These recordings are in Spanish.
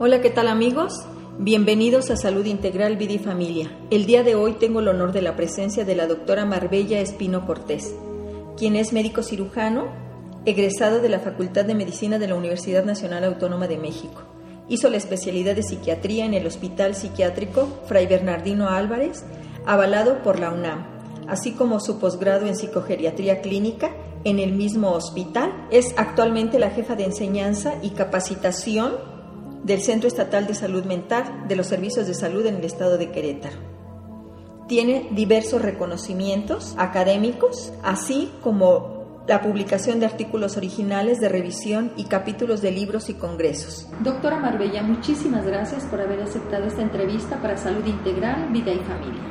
Hola, ¿qué tal amigos? Bienvenidos a Salud Integral Vida y Familia. El día de hoy tengo el honor de la presencia de la doctora Marbella Espino Cortés, quien es médico cirujano, egresado de la Facultad de Medicina de la Universidad Nacional Autónoma de México. Hizo la especialidad de psiquiatría en el Hospital Psiquiátrico Fray Bernardino Álvarez, avalado por la UNAM, así como su posgrado en psicogeriatría clínica en el mismo hospital. Es actualmente la jefa de enseñanza y capacitación del Centro Estatal de Salud Mental de los Servicios de Salud en el Estado de Querétaro. Tiene diversos reconocimientos académicos, así como la publicación de artículos originales de revisión y capítulos de libros y congresos. Doctora Marbella, muchísimas gracias por haber aceptado esta entrevista para Salud Integral, Vida y Familia.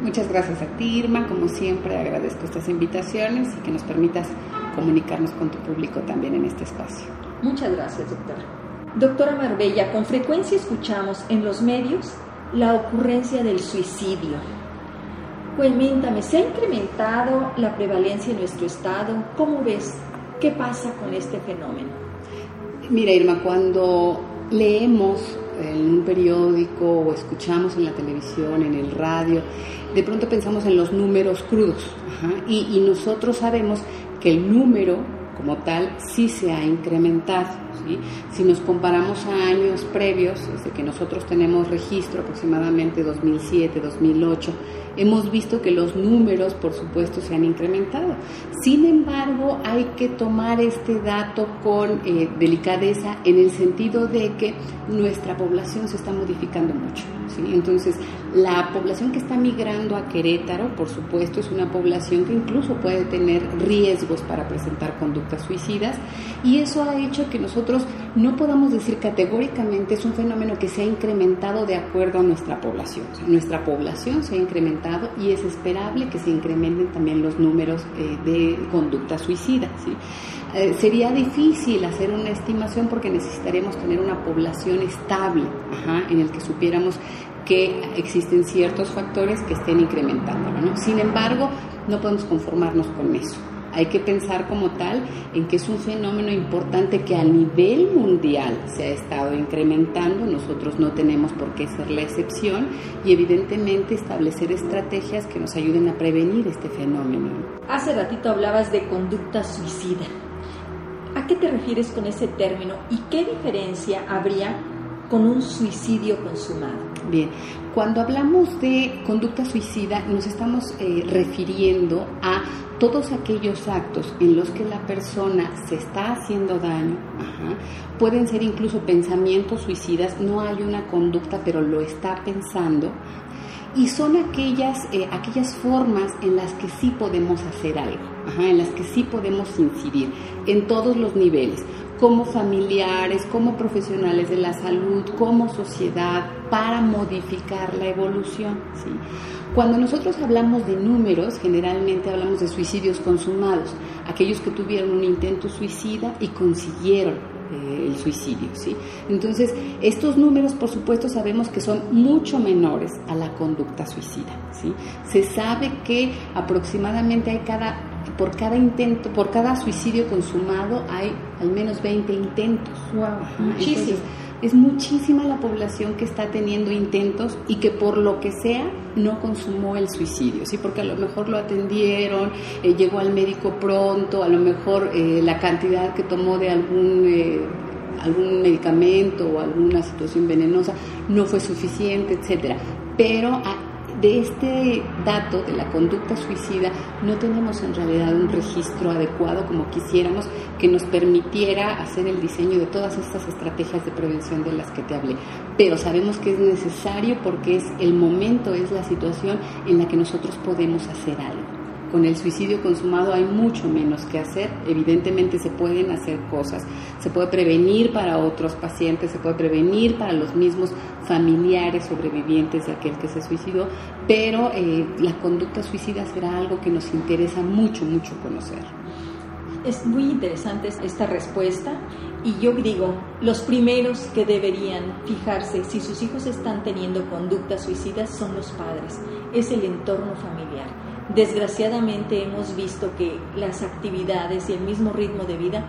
Muchas gracias a ti, Irma. Como siempre, agradezco estas invitaciones y que nos permitas comunicarnos con tu público también en este espacio. Muchas gracias, doctora. Doctora Marbella, con frecuencia escuchamos en los medios la ocurrencia del suicidio. Cuéntame, ¿se ha incrementado la prevalencia en nuestro estado? ¿Cómo ves? ¿Qué pasa con este fenómeno? Mira, Irma, cuando leemos en un periódico o escuchamos en la televisión, en el radio, de pronto pensamos en los números crudos. y nosotros sabemos que el número como tal sí se ha incrementado. Si nos comparamos a años previos, desde que nosotros tenemos registro, aproximadamente 2007, 2008, hemos visto que los números, por supuesto, se han incrementado. Sin embargo, hay que tomar este dato con eh, delicadeza en el sentido de que nuestra población se está modificando mucho. Entonces, la población que está migrando a Querétaro, por supuesto, es una población que incluso puede tener riesgos para presentar conductas suicidas y eso ha hecho que nosotros no podamos decir categóricamente es un fenómeno que se ha incrementado de acuerdo a nuestra población. nuestra población se ha incrementado y es esperable que se incrementen también los números eh, de conductas suicidas. Eh, sería difícil hacer una estimación porque necesitaríamos tener una población estable en el que supiéramos que existen ciertos factores que estén incrementándolo. Sin embargo, no podemos conformarnos con eso. Hay que pensar como tal en que es un fenómeno importante que a nivel mundial se ha estado incrementando, nosotros no tenemos por qué ser la excepción y evidentemente establecer estrategias que nos ayuden a prevenir este fenómeno. Hace ratito hablabas de conducta suicida. ¿A qué te refieres con ese término y qué diferencia habría con un suicidio consumado? Bien, cuando hablamos de conducta suicida nos estamos eh, refiriendo a todos aquellos actos en los que la persona se está haciendo daño, pueden ser incluso pensamientos suicidas, no hay una conducta, pero lo está pensando, y son aquellas, eh, aquellas formas en las que sí podemos hacer algo, en las que sí podemos incidir en todos los niveles, como familiares, como profesionales de la salud, como sociedad, para modificar la evolución. ¿sí? Cuando nosotros hablamos de números, generalmente hablamos de suicidios consumados, aquellos que tuvieron un intento suicida y consiguieron eh, el suicidio, ¿sí? Entonces, estos números, por supuesto, sabemos que son mucho menores a la conducta suicida, ¿sí? Se sabe que aproximadamente hay cada por cada intento, por cada suicidio consumado hay al menos 20 intentos. Wow, muchísimo es muchísima la población que está teniendo intentos y que por lo que sea no consumó el suicidio, ¿sí? porque a lo mejor lo atendieron, eh, llegó al médico pronto, a lo mejor eh, la cantidad que tomó de algún... Eh, algún medicamento o alguna situación venenosa no fue suficiente, etcétera. Pero de este dato de la conducta suicida no tenemos en realidad un registro adecuado como quisiéramos que nos permitiera hacer el diseño de todas estas estrategias de prevención de las que te hablé. Pero sabemos que es necesario porque es el momento, es la situación en la que nosotros podemos hacer algo con el suicidio consumado hay mucho menos que hacer. Evidentemente se pueden hacer cosas, se puede prevenir para otros pacientes, se puede prevenir para los mismos familiares sobrevivientes de aquel que se suicidó, pero eh, la conducta suicida será algo que nos interesa mucho, mucho conocer. Es muy interesante esta respuesta y yo digo, los primeros que deberían fijarse si sus hijos están teniendo conductas suicidas son los padres, es el entorno familiar Desgraciadamente hemos visto que las actividades y el mismo ritmo de vida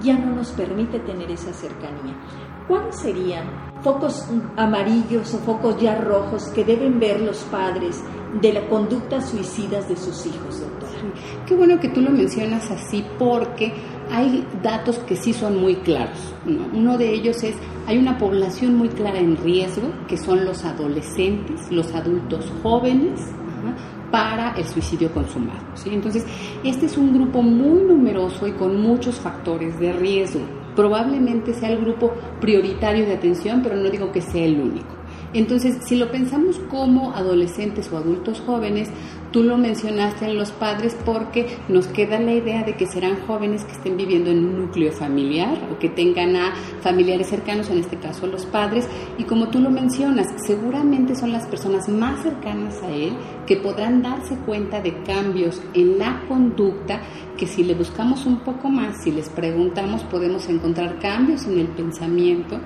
ya no nos permite tener esa cercanía. ¿Cuáles serían focos amarillos o focos ya rojos que deben ver los padres de la conducta suicidas de sus hijos, doctora? Qué bueno que tú lo mencionas así porque hay datos que sí son muy claros. Uno de ellos es, hay una población muy clara en riesgo, que son los adolescentes, los adultos jóvenes, para el suicidio consumado. ¿sí? Entonces, este es un grupo muy numeroso y con muchos factores de riesgo. Probablemente sea el grupo prioritario de atención, pero no digo que sea el único. Entonces, si lo pensamos como adolescentes o adultos jóvenes, Tú lo mencionaste en los padres porque nos queda la idea de que serán jóvenes que estén viviendo en un núcleo familiar o que tengan a familiares cercanos, en este caso los padres, y como tú lo mencionas, seguramente son las personas más cercanas a él que podrán darse cuenta de cambios en la conducta que si le buscamos un poco más, si les preguntamos, podemos encontrar cambios en el pensamiento,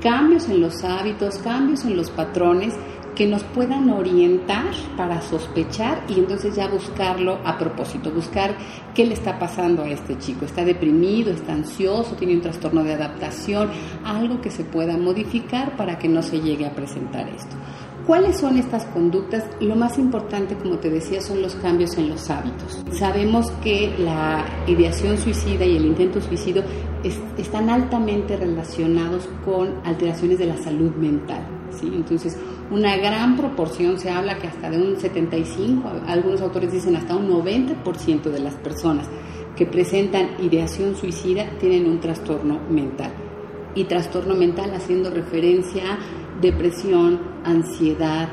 cambios en los hábitos, cambios en los patrones que nos puedan orientar para sospechar y entonces ya buscarlo a propósito, buscar qué le está pasando a este chico. ¿Está deprimido? ¿Está ansioso? ¿Tiene un trastorno de adaptación? Algo que se pueda modificar para que no se llegue a presentar esto. ¿Cuáles son estas conductas? Lo más importante, como te decía, son los cambios en los hábitos. Sabemos que la ideación suicida y el intento suicidio están altamente relacionados con alteraciones de la salud mental. Entonces, una gran proporción, se habla que hasta de un 75, algunos autores dicen hasta un 90% de las personas que presentan ideación suicida tienen un trastorno mental. Y trastorno mental haciendo referencia a depresión, ansiedad,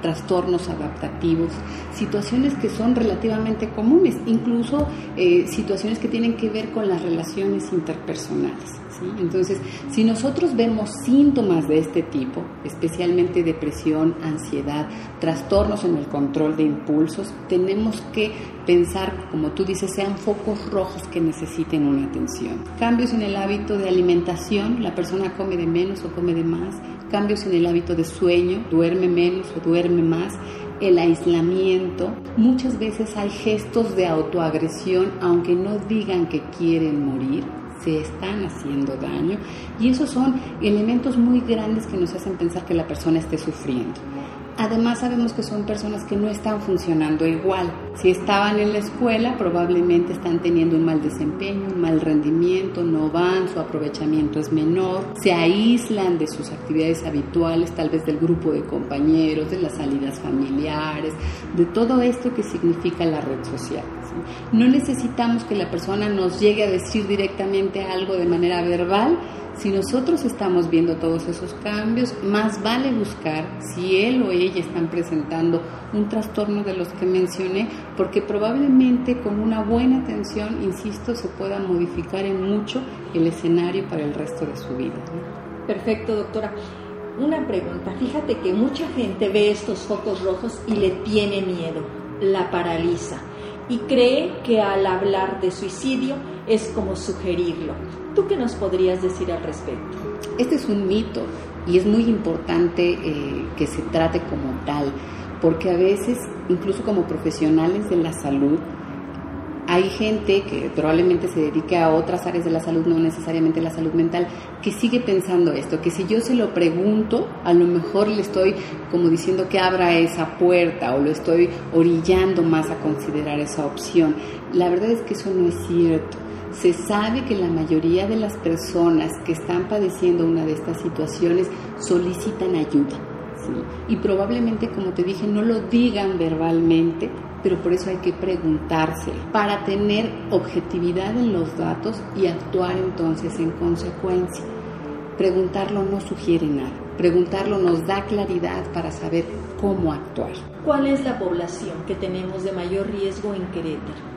trastornos adaptativos, situaciones que son relativamente comunes, incluso eh, situaciones que tienen que ver con las relaciones interpersonales. Entonces, si nosotros vemos síntomas de este tipo, especialmente depresión, ansiedad, trastornos en el control de impulsos, tenemos que pensar, como tú dices, sean focos rojos que necesiten una atención. Cambios en el hábito de alimentación, la persona come de menos o come de más, cambios en el hábito de sueño, duerme menos o duerme más, el aislamiento. Muchas veces hay gestos de autoagresión, aunque no digan que quieren morir se están haciendo daño y esos son elementos muy grandes que nos hacen pensar que la persona esté sufriendo. Además sabemos que son personas que no están funcionando igual. Si estaban en la escuela, probablemente están teniendo un mal desempeño, un mal rendimiento, no van, su aprovechamiento es menor, se aíslan de sus actividades habituales, tal vez del grupo de compañeros, de las salidas familiares, de todo esto que significa la red social. No necesitamos que la persona nos llegue a decir directamente algo de manera verbal, si nosotros estamos viendo todos esos cambios, más vale buscar si él o ella están presentando un trastorno de los que mencioné, porque probablemente con una buena atención, insisto, se pueda modificar en mucho el escenario para el resto de su vida. Perfecto, doctora. Una pregunta. Fíjate que mucha gente ve estos focos rojos y le tiene miedo, la paraliza y cree que al hablar de suicidio es como sugerirlo. ¿Tú qué nos podrías decir al respecto? Este es un mito y es muy importante eh, que se trate como tal, porque a veces, incluso como profesionales de la salud, hay gente que probablemente se dedique a otras áreas de la salud, no necesariamente la salud mental, que sigue pensando esto, que si yo se lo pregunto, a lo mejor le estoy como diciendo que abra esa puerta o lo estoy orillando más a considerar esa opción. La verdad es que eso no es cierto. Se sabe que la mayoría de las personas que están padeciendo una de estas situaciones solicitan ayuda. Y probablemente, como te dije, no lo digan verbalmente, pero por eso hay que preguntarse para tener objetividad en los datos y actuar entonces en consecuencia. Preguntarlo no sugiere nada, preguntarlo nos da claridad para saber cómo actuar. ¿Cuál es la población que tenemos de mayor riesgo en Querétaro?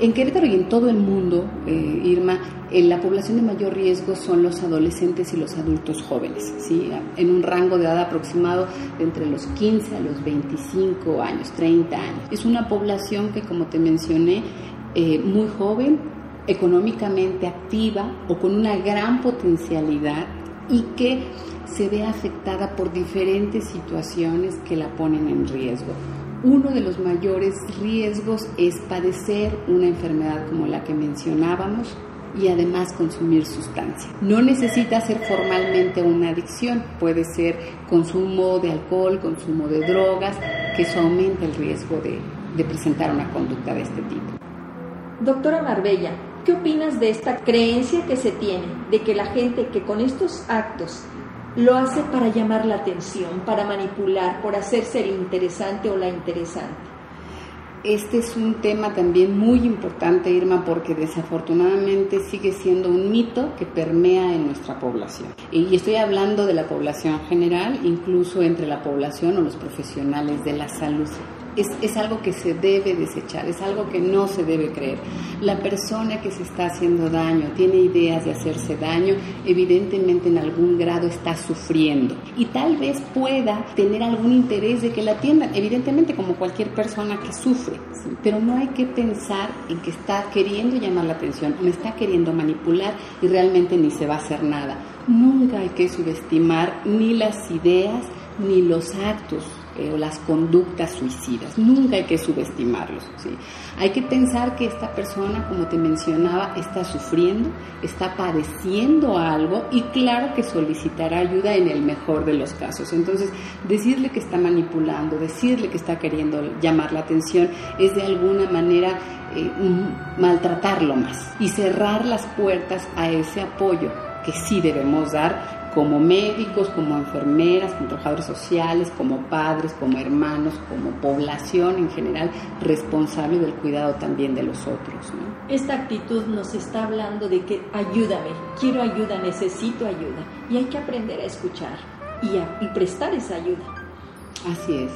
En Querétaro y en todo el mundo, eh, Irma, eh, la población de mayor riesgo son los adolescentes y los adultos jóvenes, ¿sí? en un rango de edad aproximado de entre los 15 a los 25 años, 30 años. Es una población que, como te mencioné, eh, muy joven, económicamente activa o con una gran potencialidad y que se ve afectada por diferentes situaciones que la ponen en riesgo. Uno de los mayores riesgos es padecer una enfermedad como la que mencionábamos, y además consumir sustancia. No necesita ser formalmente una adicción, puede ser consumo de alcohol, consumo de drogas, que eso aumenta el riesgo de, de presentar una conducta de este tipo. Doctora Marbella, ¿qué opinas de esta creencia que se tiene de que la gente que con estos actos lo hace para llamar la atención, para manipular, por hacerse el interesante o la interesante? Este es un tema también muy importante, Irma, porque desafortunadamente sigue siendo un mito que permea en nuestra población. Y estoy hablando de la población general, incluso entre la población o los profesionales de la salud es, algo que se debe desechar, es algo que no se debe creer. La persona que se está haciendo daño, tiene ideas de hacerse daño, evidentemente en algún grado está sufriendo y tal vez pueda tener algún interés de que la atiendan, evidentemente como cualquier persona que sufre, pero no hay que pensar en que está queriendo llamar la atención, me está queriendo manipular y realmente ni se va a hacer nada. Nunca hay que subestimar ni las ideas ni los actos o las conductas suicidas. Nunca hay que subestimarlos. ¿sí? Hay que pensar que esta persona, como te mencionaba, está sufriendo, está padeciendo algo y claro que solicitará ayuda en el mejor de los casos. Entonces, decirle que está manipulando, decirle que está queriendo llamar la atención es de alguna manera eh, maltratarlo más y cerrar las puertas a ese apoyo que sí debemos dar como médicos, como enfermeras, como trabajadores sociales, como padres, como hermanos, como población en general responsable del cuidado también de los otros. Esta actitud nos está hablando de que ayúdame, quiero ayuda, necesito ayuda y hay que aprender a escuchar y, y prestar esa ayuda. Así es.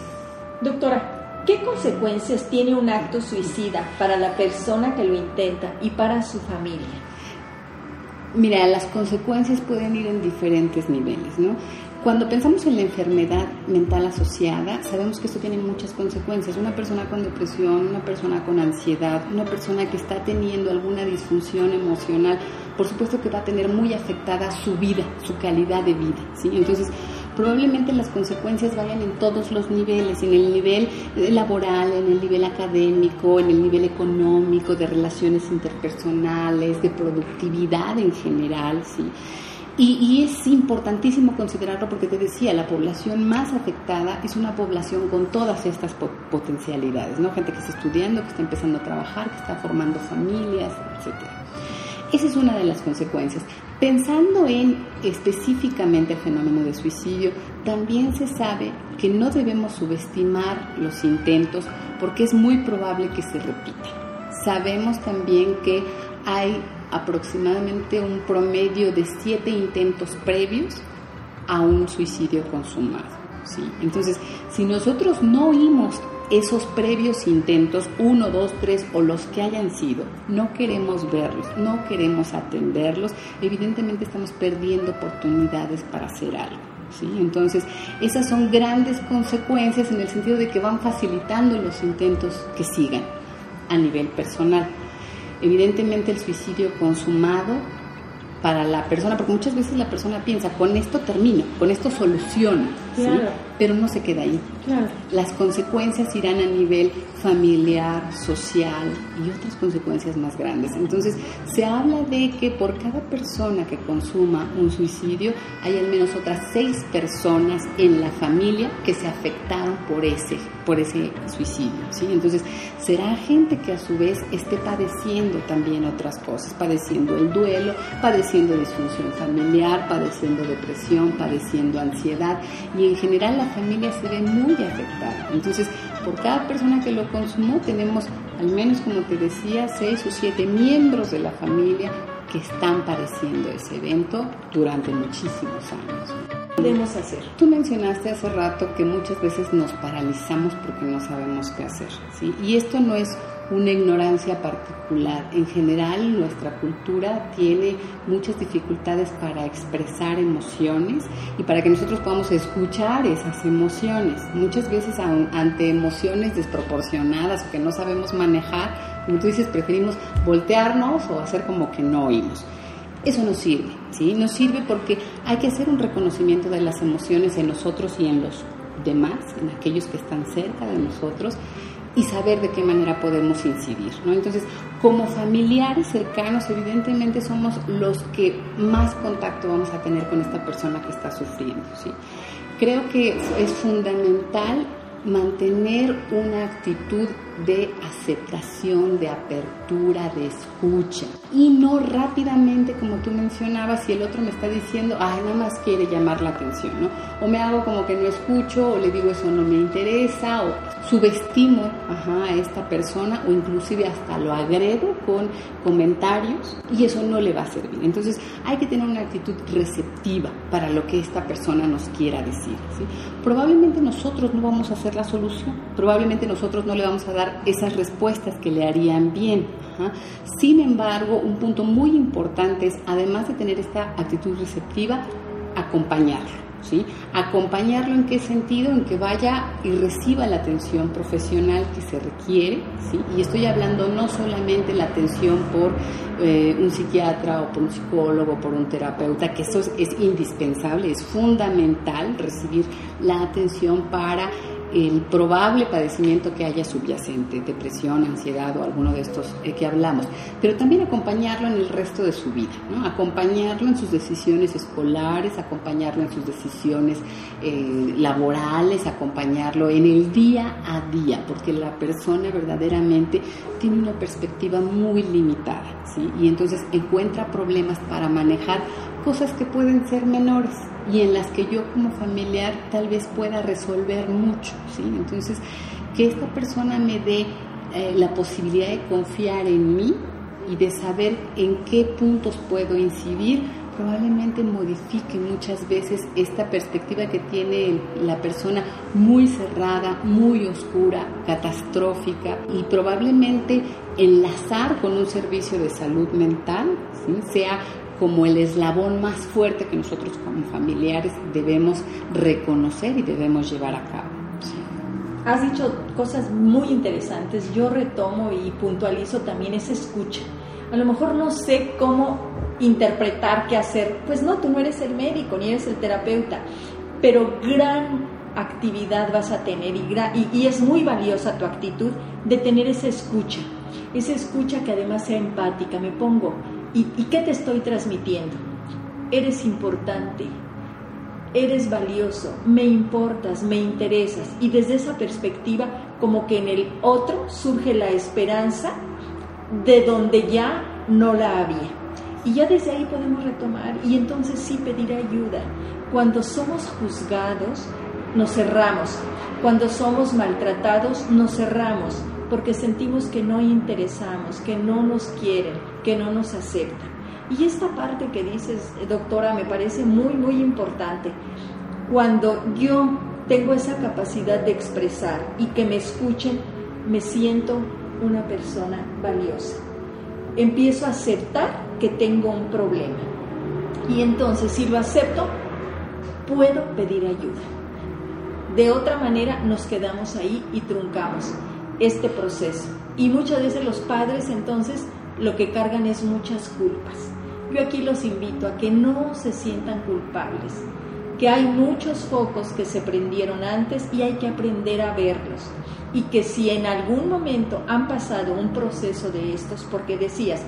Doctora, ¿qué consecuencias tiene un acto suicida para la persona que lo intenta y para su familia? Mira, las consecuencias pueden ir en diferentes niveles, ¿no? Cuando pensamos en la enfermedad mental asociada, sabemos que esto tiene muchas consecuencias. Una persona con depresión, una persona con ansiedad, una persona que está teniendo alguna disfunción emocional, por supuesto que va a tener muy afectada su vida, su calidad de vida, ¿sí? Entonces, probablemente las consecuencias vayan en todos los niveles, en el nivel laboral, en el nivel académico, en el nivel económico, de relaciones interpersonales, de productividad en general, ¿sí? Y, es importantísimo considerarlo porque te decía, la población más afectada es una población con todas estas potencialidades, ¿no? Gente que está estudiando, que está empezando a trabajar, que está formando familias, etcétera. Esa es una de las consecuencias. Pensando en específicamente el fenómeno de suicidio, también se sabe que no debemos subestimar los intentos porque es muy probable que se repita. Sabemos también que hay aproximadamente un promedio de siete intentos previos a un suicidio consumado. ¿sí? Entonces, si nosotros no oímos esos previos intentos, uno, dos, tres o los que hayan sido, no queremos verlos, no queremos atenderlos, evidentemente estamos perdiendo oportunidades para hacer algo. ¿sí? Entonces, esas son grandes consecuencias en el sentido de que van facilitando los intentos que sigan a nivel personal. Evidentemente el suicidio consumado para la persona, porque muchas veces la persona piensa, con esto termino, con esto soluciono, pero no se queda ahí. Las consecuencias irán a nivel familiar, social y otras consecuencias más grandes. Entonces, se habla de que por cada persona que consuma un suicidio, hay al menos otras seis personas en la familia que se afectaron por ese, por ese suicidio. ¿sí? Entonces, será gente que a su vez esté padeciendo también otras cosas, padeciendo el duelo, padeciendo disfunción familiar, padeciendo depresión, padeciendo ansiedad y en general la familia se ve muy afectada. Entonces, por cada persona que lo consumó tenemos al menos, como te decía, seis o siete miembros de la familia que están padeciendo ese evento durante muchísimos años. ¿Qué podemos hacer? Tú mencionaste hace rato que muchas veces nos paralizamos porque no sabemos qué hacer, ¿sí? Y esto no es una ignorancia particular. En general, nuestra cultura tiene muchas dificultades para expresar emociones y para que nosotros podamos escuchar esas emociones. Muchas veces ante emociones desproporcionadas que no sabemos manejar, como tú dices, preferimos voltearnos o hacer como que no oímos. Eso no sirve, ¿sí? No sirve porque hay que hacer un reconocimiento de las emociones en nosotros y en los demás, en aquellos que están cerca de nosotros y saber de qué manera podemos incidir. ¿no? Entonces, como familiares cercanos, evidentemente somos los que más contacto vamos a tener con esta persona que está sufriendo. ¿sí? Creo que es fundamental mantener una actitud de aceptación, de apertura, de escucha y no rápidamente, como tú mencionabas, si el otro me está diciendo, ay, nada más quiere llamar la atención, ¿no? O me hago como que no escucho, o le digo eso no me interesa, o subestimo a esta persona, o inclusive hasta lo agredo con comentarios y eso no le va a servir. Entonces hay que tener una actitud receptiva para lo que esta persona nos quiera decir. Probablemente nosotros no vamos a hacer la solución, probablemente nosotros no le vamos a dar esas respuestas que le harían bien. Sin embargo, un punto muy importante es, además de tener esta actitud receptiva, acompañarlo. ¿Sí? Acompañarlo en qué sentido, en que vaya y reciba la atención profesional que se requiere, ¿sí? Y estoy hablando no solamente la atención por eh, un psiquiatra o por un psicólogo, por un terapeuta, que eso es indispensable, es fundamental recibir la atención para el probable padecimiento que haya subyacente, depresión, ansiedad o alguno de estos eh, que hablamos, pero también acompañarlo en el resto de su vida, ¿no? acompañarlo en sus decisiones escolares, acompañarlo en sus decisiones eh, laborales, acompañarlo en el día a día, porque la persona verdaderamente tiene una perspectiva muy limitada ¿sí? y entonces encuentra problemas para manejar cosas que pueden ser menores y en las que yo como familiar tal vez pueda resolver mucho, ¿sí? Entonces, que esta persona me dé eh, la posibilidad de confiar en mí y de saber en qué puntos puedo incidir, probablemente modifique muchas veces esta perspectiva que tiene la persona muy cerrada, muy oscura, catastrófica y probablemente enlazar con un servicio de salud mental, ¿sí? sea como el eslabón más fuerte que nosotros como familiares debemos reconocer y debemos llevar a cabo. Has dicho cosas muy interesantes, yo retomo y puntualizo también esa escucha. A lo mejor no sé cómo interpretar qué hacer, pues no, tú no eres el médico ni eres el terapeuta, pero gran actividad vas a tener y, y, es muy valiosa tu actitud de tener esa escucha, esa escucha que además sea empática, me pongo ¿Y, qué te estoy transmitiendo? Eres importante, eres valioso, me importas, me interesas. Y desde esa perspectiva, como que en el otro surge la esperanza de donde ya no la había. Y ya desde ahí podemos retomar y entonces sí pedir ayuda. Cuando somos juzgados, nos cerramos. Cuando somos maltratados, nos cerramos porque sentimos que no interesamos, que no nos quieren, que no nos aceptan. Y esta parte que dices, doctora, me parece muy, muy importante. Cuando yo tengo esa capacidad de expresar y que me escuchen, me siento una persona valiosa. Empiezo a aceptar que tengo un problema. Y entonces, si lo acepto, puedo pedir ayuda. De otra manera, nos quedamos ahí y truncamos este proceso. Y muchas veces los padres entonces lo que cargan es muchas culpas. Yo aquí los invito a que no se sientan culpables, que hay muchos focos que se prendieron antes y hay que aprender a verlos. Y que si en algún momento han pasado un proceso de estos, porque decías,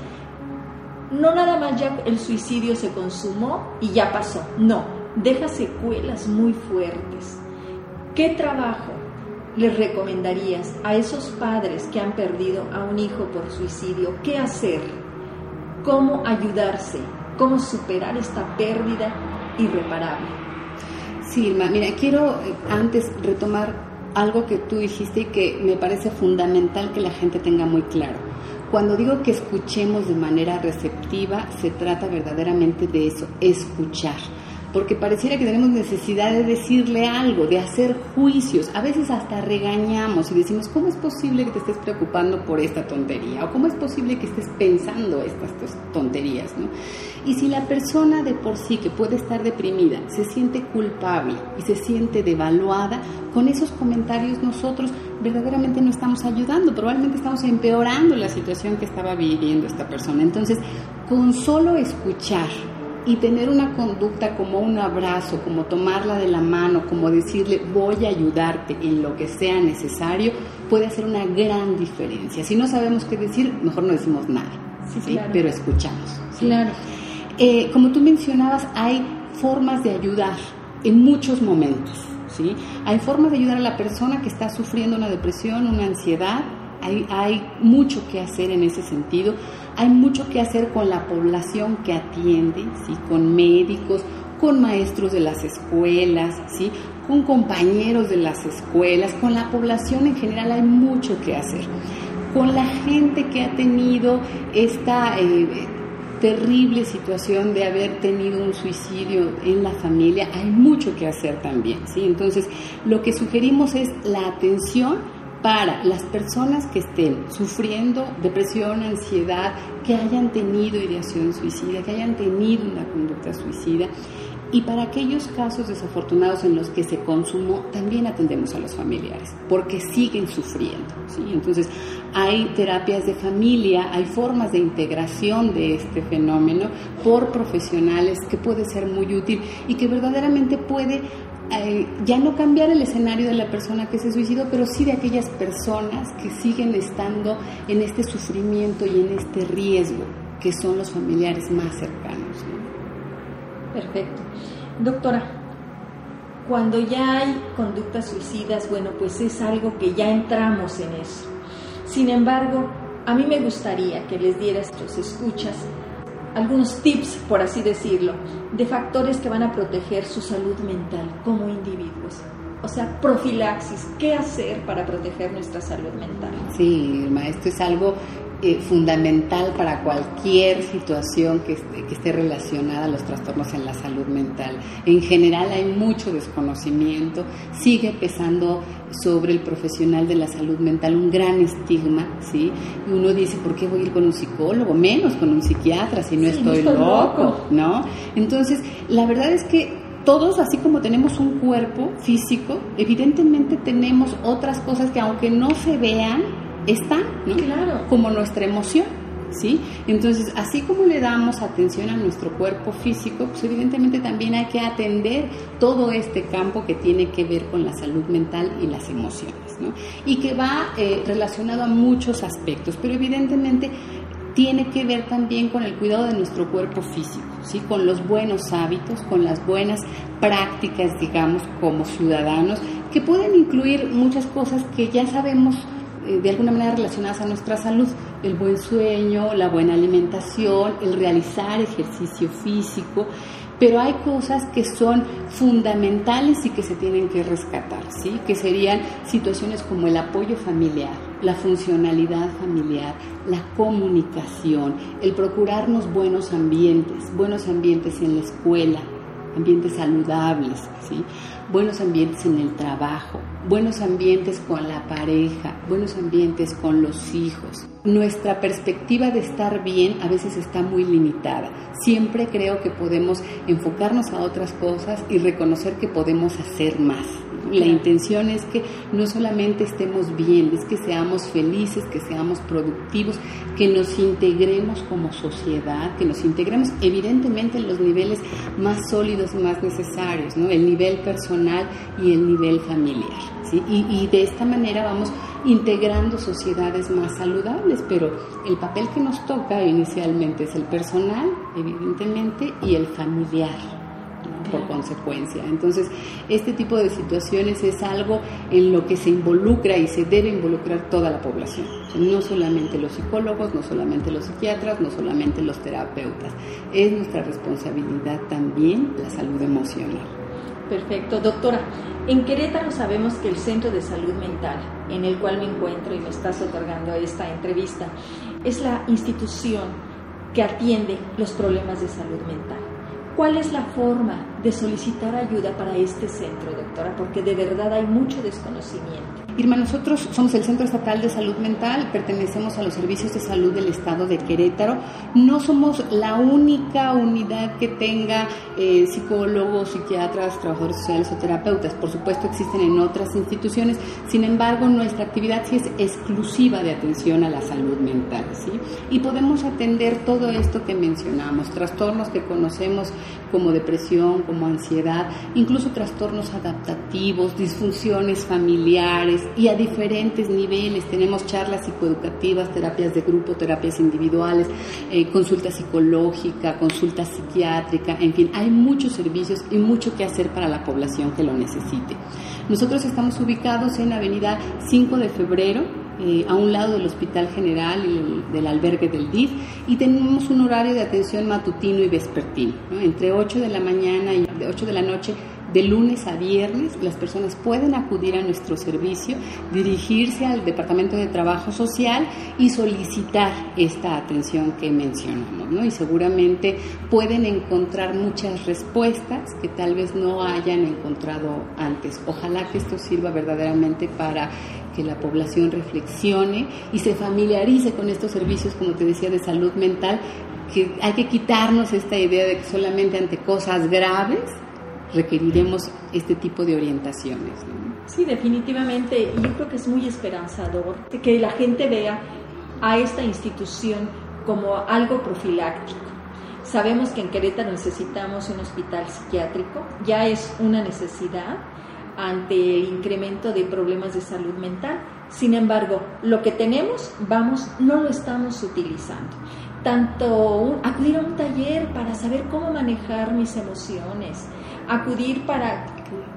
no nada más ya el suicidio se consumó y ya pasó, no, deja secuelas muy fuertes. ¿Qué trabajo les recomendarías a esos padres que han perdido a un hijo por suicidio qué hacer? ¿Cómo ayudarse? ¿Cómo superar esta pérdida irreparable? Sí, Irma, mira, quiero eh, antes retomar algo que tú dijiste y que me parece fundamental que la gente tenga muy claro. Cuando digo que escuchemos de manera receptiva, se trata verdaderamente de eso, escuchar porque pareciera que tenemos necesidad de decirle algo, de hacer juicios. A veces hasta regañamos y decimos, ¿cómo es posible que te estés preocupando por esta tontería? ¿O cómo es posible que estés pensando estas tonterías? Y si la persona de por sí que puede estar deprimida se siente culpable y se siente devaluada, con esos comentarios nosotros verdaderamente no estamos ayudando, probablemente estamos empeorando la situación que estaba viviendo esta persona. Entonces, con solo escuchar, y tener una conducta como un abrazo, como tomarla de la mano, como decirle voy a ayudarte en lo que sea necesario, puede hacer una gran diferencia. Si no sabemos qué decir, mejor no decimos nada, sí, pero escuchamos. Claro. Eh, como tú mencionabas, hay formas de ayudar en muchos momentos. ¿sí? Hay formas de ayudar a la persona que está sufriendo una depresión, una ansiedad. Hay, hay mucho que hacer en ese sentido. Hay mucho que hacer con la población que atiende, ¿sí? con médicos, con maestros de las escuelas, ¿sí? con compañeros de las escuelas, con la población en general hay mucho que hacer. Con la gente que ha tenido esta eh, terrible situación de haber tenido un suicidio en la familia, hay mucho que hacer también. ¿sí? Entonces, lo que sugerimos es la atención para las personas que estén sufriendo depresión, ansiedad, que hayan tenido ideación suicida, que hayan tenido una conducta suicida. Y para aquellos casos desafortunados en los que se consumó, también atendemos a los familiares, porque siguen sufriendo. Entonces, hay terapias de familia, hay formas de integración de este fenómeno por profesionales que puede ser muy útil y que verdaderamente puede eh, ya no cambiar el escenario de la persona que se suicidó, pero sí de aquellas personas que siguen estando en este sufrimiento y en este riesgo, que son los familiares más cercanos. Perfecto. Doctora, cuando ya hay conductas suicidas, bueno, pues es algo que ya entramos en eso. Sin embargo, a mí me gustaría que les dieras tus escuchas algunos tips, por así decirlo, de factores que van a proteger su salud mental como individuos. O sea, profilaxis, ¿qué hacer para proteger nuestra salud mental? Sí, maestro, es algo eh, fundamental para cualquier situación que esté, que esté relacionada a los trastornos en la salud mental. En general hay mucho desconocimiento, sigue pesando sobre el profesional de la salud mental un gran estigma, ¿sí? Y uno dice, ¿por qué voy a ir con un psicólogo? Menos con un psiquiatra si no estoy, loco, ¿no? Entonces, la verdad es que todos, así como tenemos un cuerpo físico, evidentemente tenemos otras cosas que aunque no se vean, está, ¿no? Claro. Como nuestra emoción. ¿Sí? Entonces, así como le damos atención a nuestro cuerpo físico, pues evidentemente también hay que atender todo este campo que tiene que ver con la salud mental y las emociones, ¿no? Y que va eh, relacionado a muchos aspectos, pero evidentemente tiene que ver también con el cuidado de nuestro cuerpo físico, ¿sí? con los buenos hábitos, con las buenas prácticas, digamos, como ciudadanos, que pueden incluir muchas cosas que ya sabemos de alguna manera relacionadas a nuestra salud, el buen sueño, la buena alimentación, el realizar ejercicio físico, pero hay cosas que son fundamentales y que se tienen que rescatar, ¿sí? Que serían situaciones como el apoyo familiar, la funcionalidad familiar, la comunicación, el procurarnos buenos ambientes, buenos ambientes en la escuela, ambientes saludables, buenos ambientes en el trabajo, buenos ambientes con la pareja, buenos ambientes con los hijos. Nuestra perspectiva de estar bien a veces está muy limitada. Siempre creo que podemos enfocarnos a otras cosas y reconocer que podemos hacer más. La intención es que no solamente estemos bien, es que seamos felices, que seamos productivos, que nos integremos como sociedad, que nos integremos evidentemente en los niveles más sólidos más necesarios, ¿no? el nivel personal y el nivel familiar. ¿sí? Y de esta manera vamos integrando sociedades más saludables, pero el papel que nos toca inicialmente es el personal, evidentemente, y el familiar por consecuencia. Entonces, este tipo de situaciones es algo en lo que se involucra y se debe involucrar toda la población, no solamente los psicólogos, no solamente los psiquiatras, no solamente los terapeutas. Es nuestra responsabilidad también la salud emocional. Perfecto, doctora. En Querétaro sabemos que el Centro de Salud Mental, en el cual me encuentro y me estás otorgando esta entrevista, es la institución que atiende los problemas de salud mental. ¿Cuál es la forma de solicitar ayuda para este centro, doctora? Porque de verdad hay mucho desconocimiento. Irma, nosotros somos el Centro Estatal de Salud Mental, pertenecemos a los servicios de salud del Estado de Querétaro. No somos la única unidad que tenga eh, psicólogos, psiquiatras, trabajadores sociales o terapeutas. Por supuesto, existen en otras instituciones. Sin embargo, nuestra actividad sí es exclusiva de atención a la salud mental. ¿sí? Y podemos atender todo esto que mencionamos, trastornos que conocemos como depresión, como ansiedad, incluso trastornos adaptativos, disfunciones familiares y a diferentes niveles. Tenemos charlas psicoeducativas, terapias de grupo, terapias individuales, eh, consulta psicológica, consulta psiquiátrica, en fin, hay muchos servicios y mucho que hacer para la población que lo necesite. Nosotros estamos ubicados en Avenida 5 de Febrero, eh, a un lado del Hospital General y del albergue del DIF y tenemos un horario de atención matutino y vespertino, entre 8 de la mañana y 8 de la noche de lunes a viernes las personas pueden acudir a nuestro servicio, dirigirse al Departamento de Trabajo Social y solicitar esta atención que mencionamos, ¿no? Y seguramente pueden encontrar muchas respuestas que tal vez no hayan encontrado antes. Ojalá que esto sirva verdaderamente para que la población reflexione y se familiarice con estos servicios, como te decía, de salud mental, que hay que quitarnos esta idea de que solamente ante cosas graves requeriremos este tipo de orientaciones. Sí, definitivamente. Yo creo que es muy esperanzador que la gente vea a esta institución como algo profiláctico. Sabemos que en Querétaro necesitamos un hospital psiquiátrico, ya es una necesidad ante el incremento de problemas de salud mental. Sin embargo, lo que tenemos, vamos, no lo estamos utilizando. Tanto acudir a un taller para saber cómo manejar mis emociones, acudir para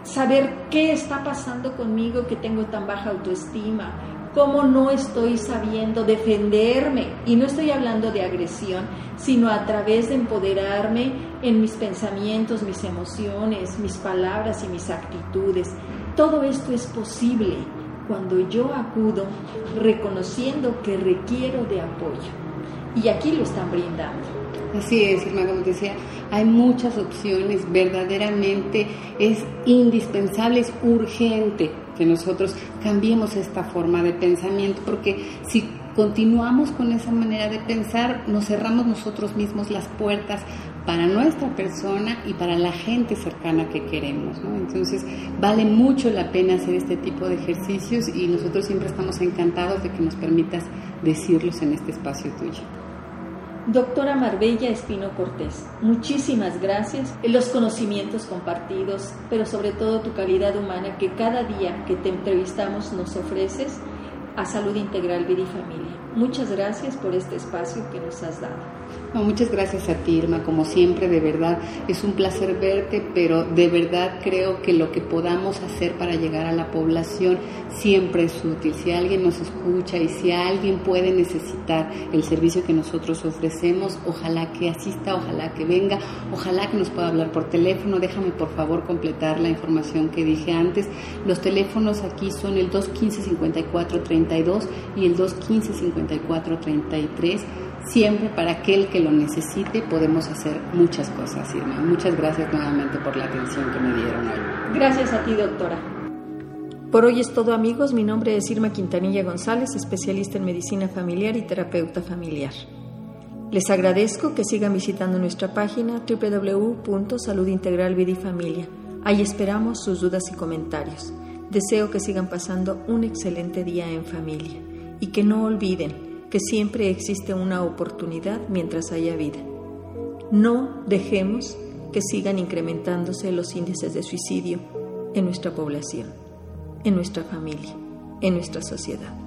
saber qué está pasando conmigo que tengo tan baja autoestima, cómo no estoy sabiendo defenderme. Y no estoy hablando de agresión, sino a través de empoderarme en mis pensamientos, mis emociones, mis palabras y mis actitudes. Todo esto es posible cuando yo acudo reconociendo que requiero de apoyo. Y aquí lo están brindando. Así es, hermano, como te decía, hay muchas opciones, verdaderamente es indispensable, es urgente que nosotros cambiemos esta forma de pensamiento, porque si continuamos con esa manera de pensar, nos cerramos nosotros mismos las puertas para nuestra persona y para la gente cercana que queremos. Entonces, vale mucho la pena hacer este tipo de ejercicios y nosotros siempre estamos encantados de que nos permitas decirlos en este espacio tuyo. Doctora Marbella Espino Cortés, muchísimas gracias en los conocimientos compartidos, pero sobre todo tu calidad humana que cada día que te entrevistamos nos ofreces a Salud Integral Vida y Familia. Muchas gracias por este espacio que nos has dado. Muchas gracias a ti, Irma. Como siempre, de verdad, es un placer verte, pero de verdad creo que lo que podamos hacer para llegar a la población siempre es útil. Si alguien nos escucha y si alguien puede necesitar el servicio que nosotros ofrecemos, ojalá que asista, ojalá que venga, ojalá que nos pueda hablar por teléfono. Déjame por favor completar la información que dije antes. Los teléfonos aquí son el 215-5432 y el 215-5433. Siempre para aquel que lo necesite podemos hacer muchas cosas, Irma. Muchas gracias nuevamente por la atención que me dieron hoy. Gracias a ti, doctora. Por hoy es todo amigos, mi nombre es Irma Quintanilla González, especialista en medicina familiar y terapeuta familiar. Les agradezco que sigan visitando nuestra página www.saludintegralvidifamilia. Ahí esperamos sus dudas y comentarios. Deseo que sigan pasando un excelente día en familia y que no olviden que siempre existe una oportunidad mientras haya vida. No dejemos que sigan incrementándose los índices de suicidio en nuestra población en nuestra familia, en nuestra sociedad.